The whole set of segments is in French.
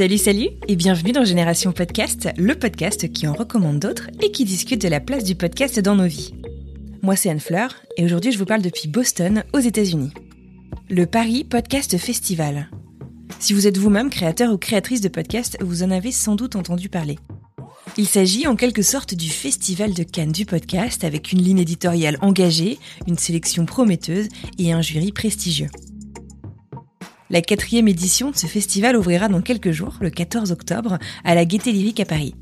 Salut, salut et bienvenue dans Génération Podcast, le podcast qui en recommande d'autres et qui discute de la place du podcast dans nos vies. Moi, c'est Anne Fleur et aujourd'hui, je vous parle depuis Boston, aux États-Unis. Le Paris Podcast Festival. Si vous êtes vous-même créateur ou créatrice de podcast, vous en avez sans doute entendu parler. Il s'agit en quelque sorte du festival de Cannes du podcast avec une ligne éditoriale engagée, une sélection prometteuse et un jury prestigieux. La quatrième édition de ce festival ouvrira dans quelques jours, le 14 octobre, à la Gaîté Lyrique à Paris.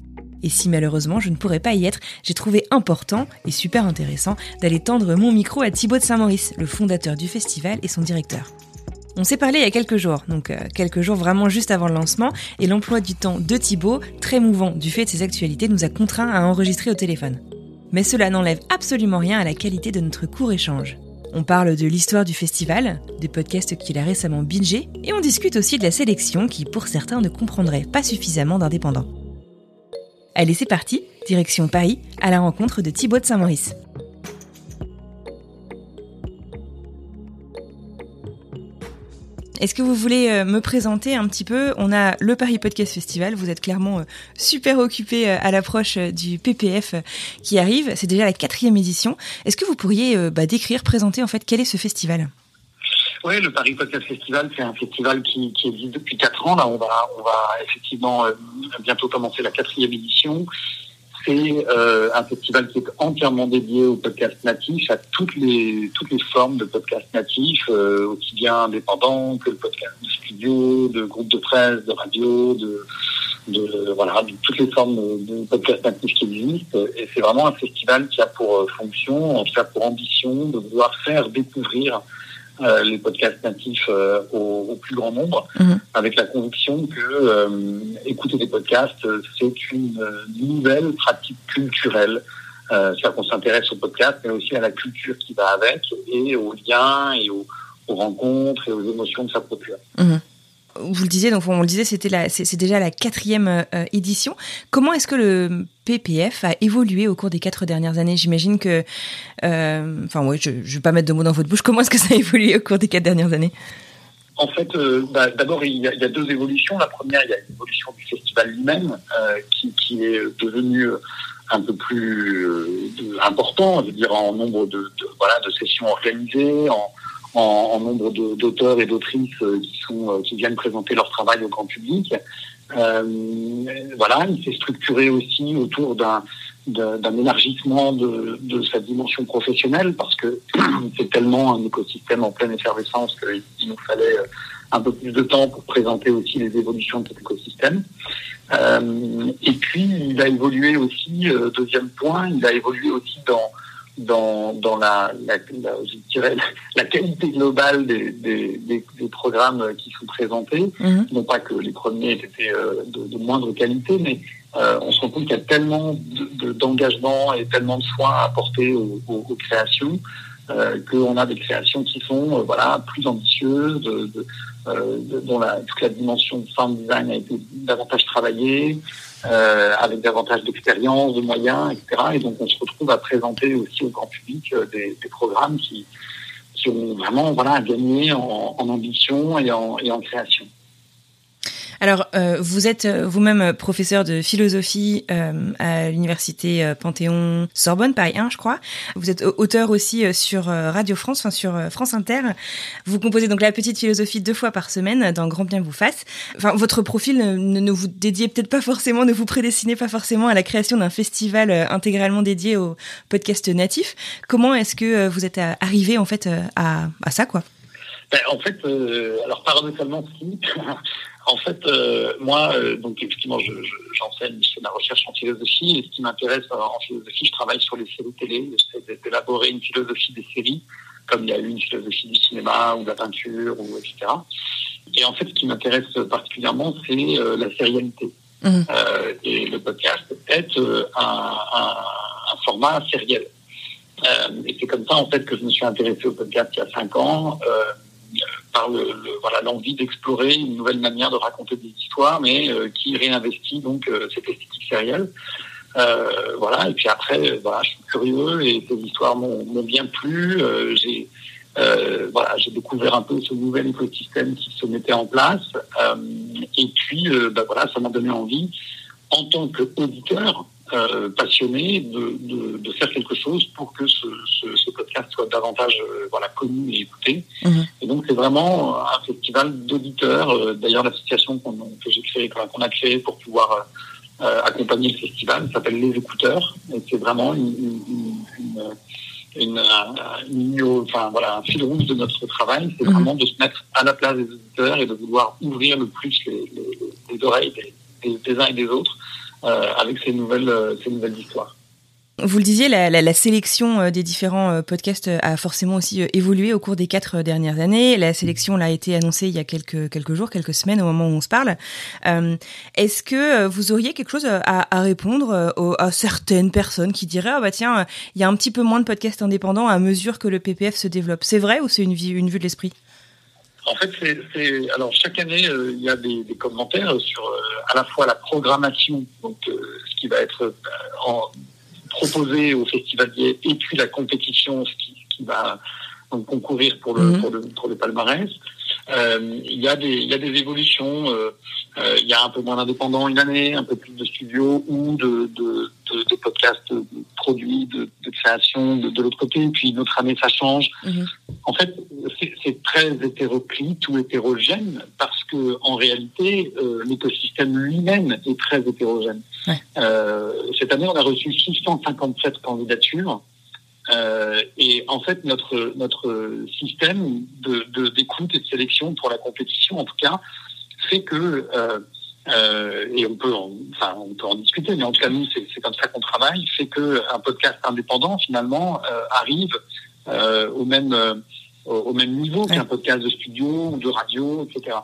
Et si malheureusement je ne pourrais pas y être, j'ai trouvé important et super intéressant d'aller tendre mon micro à Thibaut de Saint-Maurice, le fondateur du festival et son directeur. On s'est parlé il y a quelques jours, donc euh, quelques jours vraiment juste avant le lancement, et l'emploi du temps de Thibaut, très mouvant du fait de ses actualités, nous a contraints à enregistrer au téléphone. Mais cela n'enlève absolument rien à la qualité de notre court échange. On parle de l'histoire du festival, des podcasts qu'il a récemment bingé, et on discute aussi de la sélection qui, pour certains, ne comprendrait pas suffisamment d'indépendants. Allez, c'est parti, direction Paris, à la rencontre de Thibaut de Saint-Maurice. Est-ce que vous voulez euh, me présenter un petit peu? On a le Paris Podcast Festival. Vous êtes clairement euh, super occupé euh, à l'approche du PPF qui arrive. C'est déjà la quatrième édition. Est-ce que vous pourriez bah, décrire, présenter en fait quel est ce festival? Oui, le Paris Podcast Festival, c'est un festival qui, existe depuis quatre ans. Là, on va effectivement bientôt commencer la quatrième édition. C'est euh, un festival qui est entièrement dédié au podcast natif, à toutes les toutes les formes de podcast natif, euh, aussi bien indépendants que le podcast de studio, de groupe de presse, de radio, de, de voilà, de toutes les formes de, podcast natif qui existent. Et c'est vraiment un festival qui a pour fonction, en tout cas pour ambition, de vouloir faire découvrir euh, les podcasts natifs euh, au, plus grand nombre, mhm. avec la conviction que euh, écouter des podcasts, c'est une nouvelle pratique culturelle. C'est-à-dire qu'on s'intéresse aux podcasts, mais aussi à la culture qui va avec, et aux liens, et aux, rencontres, et aux émotions que ça procure. Mhm vous le disiez, donc on le disait, c'était c'est, déjà la quatrième euh, édition. Comment est-ce que le PPF a évolué au cours des quatre dernières années? J'imagine que, euh, enfin oui, je, ne vais pas mettre de mots dans votre bouche. Comment est-ce que ça a évolué au cours des quatre dernières années? En fait, euh, bah, d'abord, il, y, a, deux évolutions. La première, il y a l'évolution du festival lui-même, qui, est devenu un peu plus important, je veux dire, en nombre de, voilà, de sessions organisées, en, en, nombre d'auteurs et d'autrices euh, euh, qui viennent présenter leur travail au grand public. Euh, voilà, il s'est structuré aussi autour d'un élargissement de, sa dimension professionnelle parce que c'est tellement un écosystème en pleine effervescence qu'il nous fallait un peu plus de temps pour présenter aussi les évolutions de cet écosystème. Et puis, il a évolué aussi, deuxième point, il a évolué aussi dans dans, dans la, la, je dirais, la qualité globale des, des, des, programmes qui sont présentés. Mhm. Non pas que les premiers étaient euh, de, de, moindre qualité, mais euh, on se rend compte qu'il y a tellement d'engagement et tellement de soins apportés aux, aux, aux créations euh, qu'on a des créations qui sont euh, voilà plus ambitieuses, de, de, dont la, toute la dimension de sound design a été davantage travaillée. Euh, avec davantage d'expérience, de moyens, etc. Et donc on se retrouve à présenter aussi au grand public euh, des, programmes qui, qui ont vraiment voilà, gagné en, en ambition et en, et en création. Alors, euh, vous êtes euh, vous-même euh, professeur de philosophie à l'université Panthéon Sorbonne, Paris 1, je crois. Vous êtes auteur aussi sur Radio France, enfin sur France Inter. Vous composez donc la petite philosophie deux fois par semaine dans Grand Bien vous fasse. Enfin, votre profil ne, ne vous dédiez peut-être pas forcément, ne vous prédestinez pas forcément à la création d'un festival intégralement dédié au podcast natif. Comment est-ce que vous êtes arrivé en fait à, à ça, quoi? Ben, en fait, alors paradoxalement, si. en fait, moi, donc effectivement, j'enseigne, je, fais de la recherche en philosophie, et ce qui m'intéresse en philosophie, je travaille sur les séries télé, j'essaie d'élaborer une philosophie des séries, comme il y a eu une philosophie du cinéma ou de la peinture, ou etc. Et en fait, ce qui m'intéresse particulièrement, c'est la sérialité. Mmh. et le podcast est un, un, un format sériel. Euh, et c'est comme ça en fait que je me suis intéressé au podcast il y a cinq ans euh, par le, voilà l'envie d'explorer une nouvelle manière de raconter des histoires, mais euh, qui réinvestit donc cette esthétique sérielle. voilà et puis après voilà je suis curieux et ces histoires m'ont bien plu. j'ai voilà j'ai découvert un peu ce nouvel écosystème qui se mettait en place et puis bah, voilà ça m'a donné envie en tant qu'auditeur euh, passionné de, de, de, faire quelque chose pour que ce, ce, ce podcast soit davantage euh, voilà, connu et écouté. Mhm. Et donc c'est vraiment un festival d'auditeurs. Euh, d'ailleurs l'association qu'on que j'ai créée, qu'on a créée pour pouvoir euh, accompagner le festival s'appelle Les Écouteurs. Et c'est vraiment une, une, une, une, enfin, voilà, un fil rouge de notre travail, c'est mhm. vraiment de se mettre à la place des auditeurs et de vouloir ouvrir le plus les, les, les oreilles des, des, uns et des autres avec ces nouvelles, euh, ces nouvelles histoires. Vous le disiez, la, sélection euh, des différents podcasts a forcément aussi évolué au cours des quatre dernières années. La sélection l'a été annoncée il y a quelques, jours, quelques semaines au moment où on se parle. Euh, Est-ce que vous auriez quelque chose à, à répondre à certaines personnes qui diraient ah bah tiens, il y a un petit peu moins de podcasts indépendants à mesure que le PPF se développe C'est vrai ou c'est une, une vue de l'esprit? En fait, c'est alors chaque année euh, il y a des, des commentaires sur euh, à la fois la programmation, donc euh, ce qui va être en, proposé au festivalier, et puis la compétition, ce qui, qui va donc, concourir pour le, mmh. pour le, pour le palmarès. Euh, il, y a des, il y a des évolutions. Euh, euh, il y a un peu moins d'indépendants une année, un peu plus de studios ou de, de, de, de podcasts produits, de, de création de, de l'autre côté. Et puis une autre année, ça change. Mhm. En fait, c'est très hétéroclite ou hétérogène parce que en réalité, euh, l'écosystème lui-même est très hétérogène. Ouais. Euh, cette année, on a reçu 657 candidatures. Euh, et en fait, notre notre système de d'écoute et de sélection pour la compétition, en tout cas, fait que et on peut, en, enfin, on peut en discuter, mais en tout cas nous, c'est comme ça qu'on travaille, fait que un podcast indépendant finalement arrive euh, au même au même niveau qu'un podcast de studio ou de radio, etc.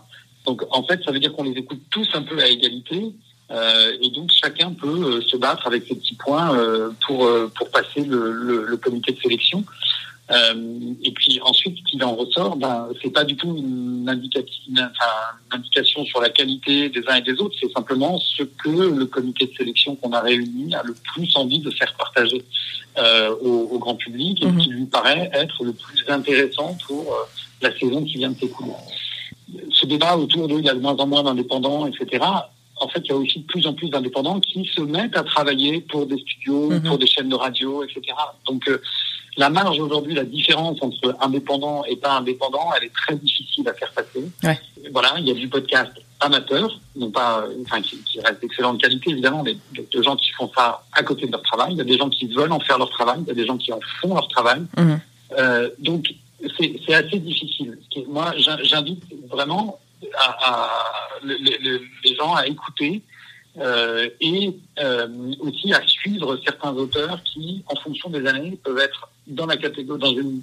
Donc en fait, ça veut dire qu'on les écoute tous un peu à égalité euh, et donc chacun peut euh, se battre avec ses petits points euh, pour pour passer le, le, le, comité de sélection. Et puis ensuite, ce qu'il en ressort, ben c'est pas du tout une, indication, une, enfin, une indication sur la qualité des uns et des autres. C'est simplement ce que le comité de sélection qu'on a réuni a le plus envie de faire partager au, au, grand public et mmh. qui lui paraît être le plus intéressant pour la saison qui vient de s'écouler. Ce débat autour de il y a de moins en moins d'indépendants, etc en fait, il y a aussi de plus en plus d'indépendants qui se mettent à travailler pour des studios, mm -hmm. pour des chaînes de radio, etc. Donc, euh, la marge aujourd'hui, la différence entre indépendant et pas indépendant, elle est très difficile à faire passer. Ouais. Voilà, il y a du podcast amateur, non pas, enfin, qui, qui reste d'excellente qualité évidemment, mais de gens qui font ça à côté de leur travail. Il y a des gens qui veulent en faire leur travail, il y a des gens qui en font leur travail. Mm -hmm. euh, donc, c'est assez difficile. Moi, j'invite vraiment à, à les, les, gens à écouter euh, et euh, aussi à suivre certains auteurs qui, en fonction des années, peuvent être dans la catégorie, dans une,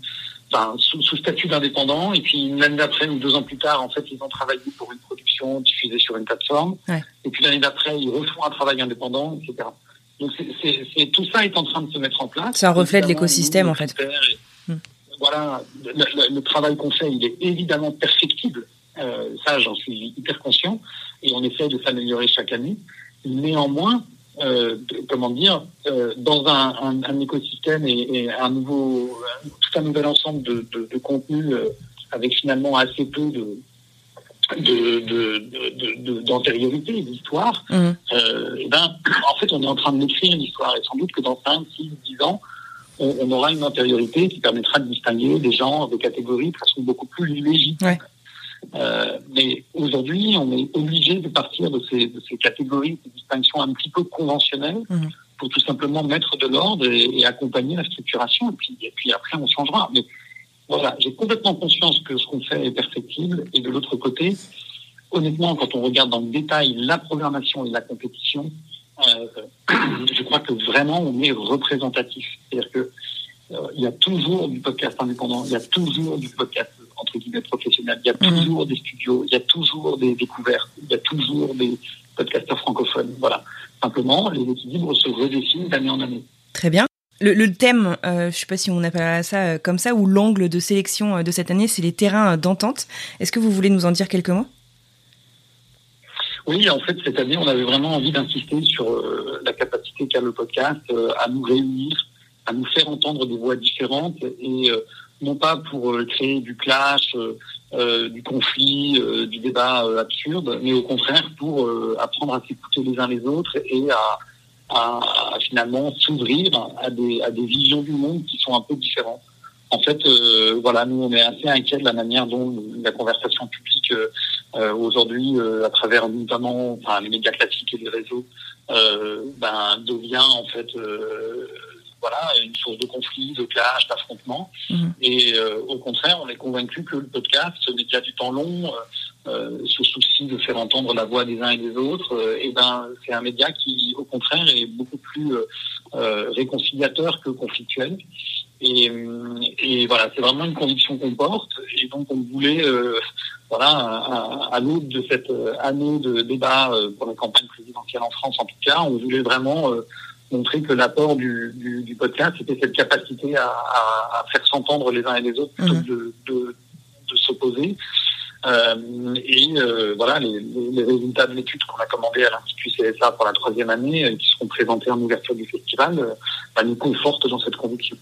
enfin, sous, sous statut d'indépendant, et puis une année d'après ou deux ans plus tard, en fait, ils ont travaillé pour une production diffusée sur une plateforme, ouais. et puis l'année d'après, ils refont un travail indépendant, etc. Donc, tout ça est en train de se mettre en place. C'est un reflet de l'écosystème, en fait. Et, hmm. Voilà, le, le, le travail qu'on fait, il est évidemment perfectible. Euh, ça, j'en suis hyper conscient et on essaie de s'améliorer chaque année. Néanmoins, euh, comment dire, euh, dans un, un, un écosystème et, et, un nouveau, tout un nouvel ensemble de, de, de contenus euh, avec finalement assez peu de d'antériorité, de, d'histoire, mmh. et ben, en fait, on est en train de l'écrire l'histoire et sans doute que dans 5, 6, 10 ans, on, on, aura une antériorité qui permettra de distinguer des gens, des catégories de façon beaucoup plus légitime. Ouais. Euh, mais aujourd'hui, on est obligé de partir de ces, de ces, catégories de distinction un petit peu conventionnelles mmh. pour tout simplement mettre de l'ordre et, et, accompagner la structuration. Et puis, et puis après, on changera. Mais voilà, j'ai complètement conscience que ce qu'on fait est perfectible. Et de l'autre côté, honnêtement, quand on regarde dans le détail la programmation et la compétition, euh, je crois que vraiment on est représentatif. C'est-à-dire que euh, il y a toujours du podcast indépendant, il y a toujours du podcast entre guillemets professionnel, il y a mmh. toujours des studios, il y a toujours des découvertes, il y a toujours des podcasteurs francophones. Voilà. Simplement, les équilibres se redessinent d'année en année. Très bien. Le, thème, euh, je ne sais pas si on appelle ça euh, comme ça, ou l'angle de sélection euh, de cette année, c'est les terrains d'entente. Est-ce que vous voulez nous en dire quelques mots? Oui, en fait, cette année, on avait vraiment envie d'insister sur la capacité qu'a le podcast à nous réunir, à nous faire entendre des voix différentes et non pas pour créer du clash, du conflit, du débat absurde, mais au contraire pour apprendre à s'écouter les uns les autres et à à, finalement s'ouvrir à des, à des visions du monde qui sont un peu différentes. En fait, euh, voilà, nous on est assez inquiets de la manière dont la conversation publique euh, euh, aujourd'hui, à travers notamment enfin, les médias classiques et les réseaux, ben, devient en fait voilà, une source de conflit, de clash, d'affrontement. Mhm. Et au contraire, on est convaincu que le podcast, ce média du temps long, euh, ce souci de faire entendre la voix des uns et des autres, euh, et ben c'est un média qui, au contraire, est beaucoup plus euh, réconciliateur que conflictuel. Et, et voilà, c'est vraiment une conviction qu'on porte. Et donc, on voulait, voilà, à, à l'aube de cette année de débat pour la campagne présidentielle en France, en tout cas, on voulait vraiment montrer que l'apport du, du, du, podcast, c'était cette capacité à, à, faire s'entendre les uns et les autres plutôt que de, de, de s'opposer. Euh, et euh, voilà, les, les, résultats de l'étude qu'on a commandé à l'Institut CSA pour la troisième année, euh, qui seront présentés en ouverture du festival, bah, nous confortent dans cette conviction.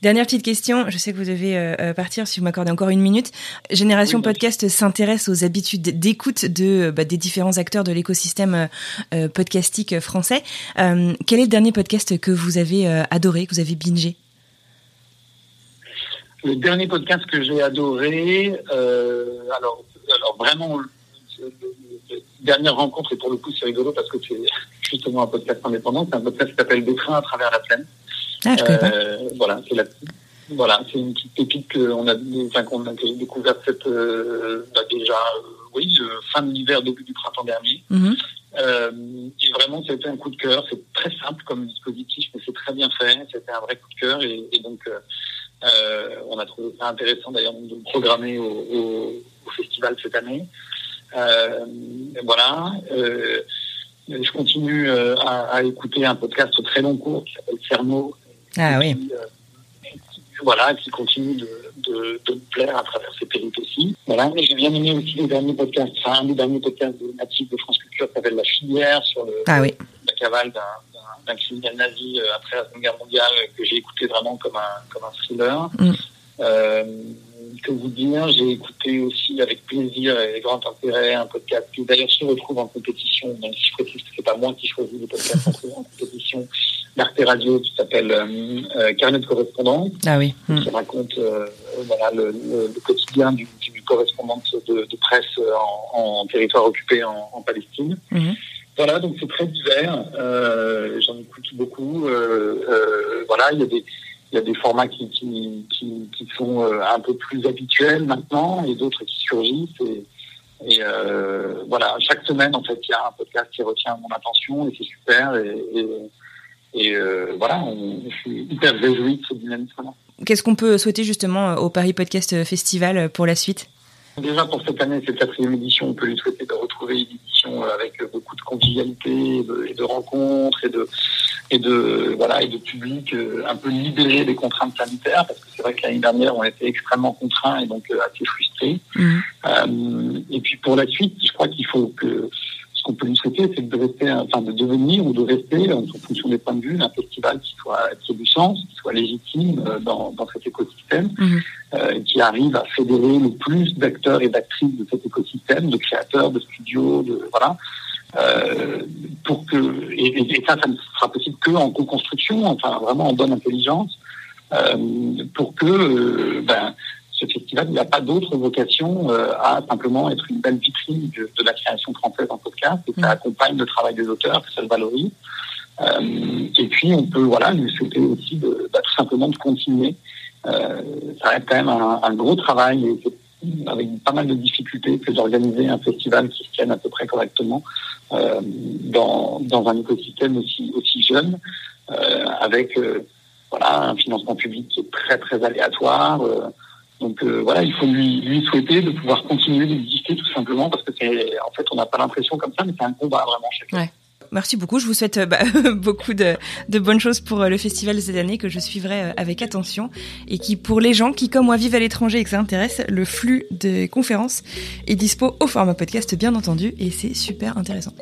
Dernière petite question, je sais que vous devez partir si vous m'accordez encore une minute. Génération Podcast s'intéresse aux habitudes d'écoute de bah, des différents acteurs de l'écosystème podcastique français. quel est le dernier podcast que vous avez adoré, que vous avez bingé? Le dernier podcast que j'ai adoré, euh, alors, alors vraiment, la dernière rencontre, et pour le coup c'est rigolo parce que c'est justement un podcast indépendant, c'est un podcast qui s'appelle Des trains à travers la plaine. Ah, je euh, voilà, c'est la, voilà, c'est une petite pépite qu'on a, enfin, qu'on a découvert cette, euh, bah, déjà, euh, oui, fin de l'hiver, début du printemps dernier. Euh, et vraiment, c'était un coup de cœur. C'est très simple comme dispositif, mais c'est très bien fait. C'était un vrai coup de cœur. Et, et donc, on a trouvé ça intéressant d'ailleurs de le programmer au, au, au, festival cette année. Voilà. Je continue à, à, écouter un podcast très long cours qui s'appelle Cerno. Ah oui. Qui, voilà, qui continue de, de, de, me plaire à travers ses péripéties. Voilà, mais j'ai bien aimé aussi les derniers podcasts, enfin un des derniers podcasts de natifs de France Culture qui s'appelle La Filière sur le, ah oui. la cavale d'un criminel nazi euh, après la Seconde Guerre mondiale que j'ai écouté vraiment comme un, comme un thriller. Mm. Euh, que vous dire, j'ai écouté aussi avec plaisir et grand intérêt un podcast qui d'ailleurs se retrouve en compétition, même si je précise que c'est pas moi qui choisis les podcasts en compétition, d'Arte Radio qui s'appelle euh, euh, Carnet de correspondance, ah oui. Mm. qui raconte euh, voilà, le, le, le, quotidien du, du correspondant de, de presse en, en, territoire occupé en, en Palestine. Mm -hmm. Voilà, donc c'est très divers. J'en écoute beaucoup. Voilà, il y a des il y a des formats qui, qui, qui, qui sont un peu plus habituels maintenant et d'autres qui surgissent. Et, et euh, voilà, chaque semaine, en fait, il y a un podcast qui retient mon attention et c'est super. Et, et, et euh, voilà, on, je suis hyper réjoui de ce dynamisme-là. Qu'est-ce qu'on peut souhaiter justement au Paris Podcast Festival pour la suite? Déjà pour cette année, cette quatrième édition, on peut lui souhaiter de retrouver une édition avec beaucoup de convivialité et de, et de rencontres et de et de voilà et de public un peu libéré des contraintes sanitaires parce que c'est vrai que l'année dernière on était extrêmement contraints et donc assez frustrés. Mmh. Euh, et puis pour la suite, je crois qu'il faut que qu'on peut lui souhaiter, c'est de rester, enfin de devenir ou de rester, en fonction des points de vue, un festival qui soit qui ait du sens, qui soit légitime dans, dans cet écosystème, mmh. euh, qui arrive à fédérer le plus d'acteurs et d'actrices de cet écosystème, de créateurs, de studios, de voilà. Euh, pour que et, et, ça, ça ne sera possible que en co-construction, enfin vraiment en bonne intelligence, euh, pour que euh, ben, festival n'a pas d'autre vocation euh, à simplement être une belle vitrine de, de, la création française en podcast, et que ça mmh. accompagne le travail des auteurs, que ça le valorise. Euh, et puis on peut voilà lui souhaiter aussi de, bah, tout simplement de continuer. Euh, ça reste quand même un, un gros travail et avec pas mal de difficultés que d'organiser un festival qui se tienne à peu près correctement euh, dans, dans un écosystème aussi, aussi jeune, avec voilà, un financement public qui est très très aléatoire. Donc euh, voilà, il faut lui, lui souhaiter de pouvoir continuer d'exister tout simplement parce que c'est en fait on n'a pas l'impression comme ça, mais c'est un combat vraiment chez ouais. Merci beaucoup. Je vous souhaite euh, bah, beaucoup de, de, bonnes choses pour euh, le festival cette année que je suivrai euh, avec attention et qui, pour les gens qui, comme moi, vivent à l'étranger et que ça intéresse, le flux des conférences est dispo au format podcast, bien entendu, et c'est super intéressant.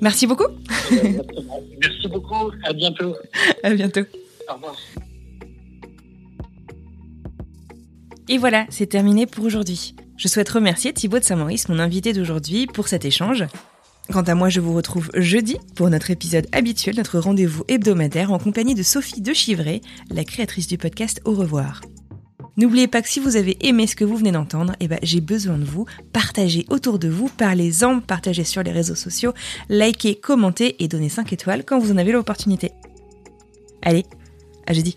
Merci beaucoup. Merci beaucoup. À bientôt. À bientôt. Au revoir. Et voilà, c'est terminé pour aujourd'hui. Je souhaite remercier Thibaut de Saint-Maurice, mon invité d'aujourd'hui, pour cet échange. Quant à moi, je vous retrouve jeudi pour notre épisode habituel, notre rendez-vous hebdomadaire en compagnie de Sophie de Chivray, la créatrice du podcast Au revoir. N'oubliez pas que si vous avez aimé ce que vous venez d'entendre, eh ben, j'ai besoin de vous. Partagez autour de vous, parlez-en, partagez sur les réseaux sociaux, likez, commentez et donnez 5 étoiles quand vous en avez l'opportunité. Allez, à jeudi.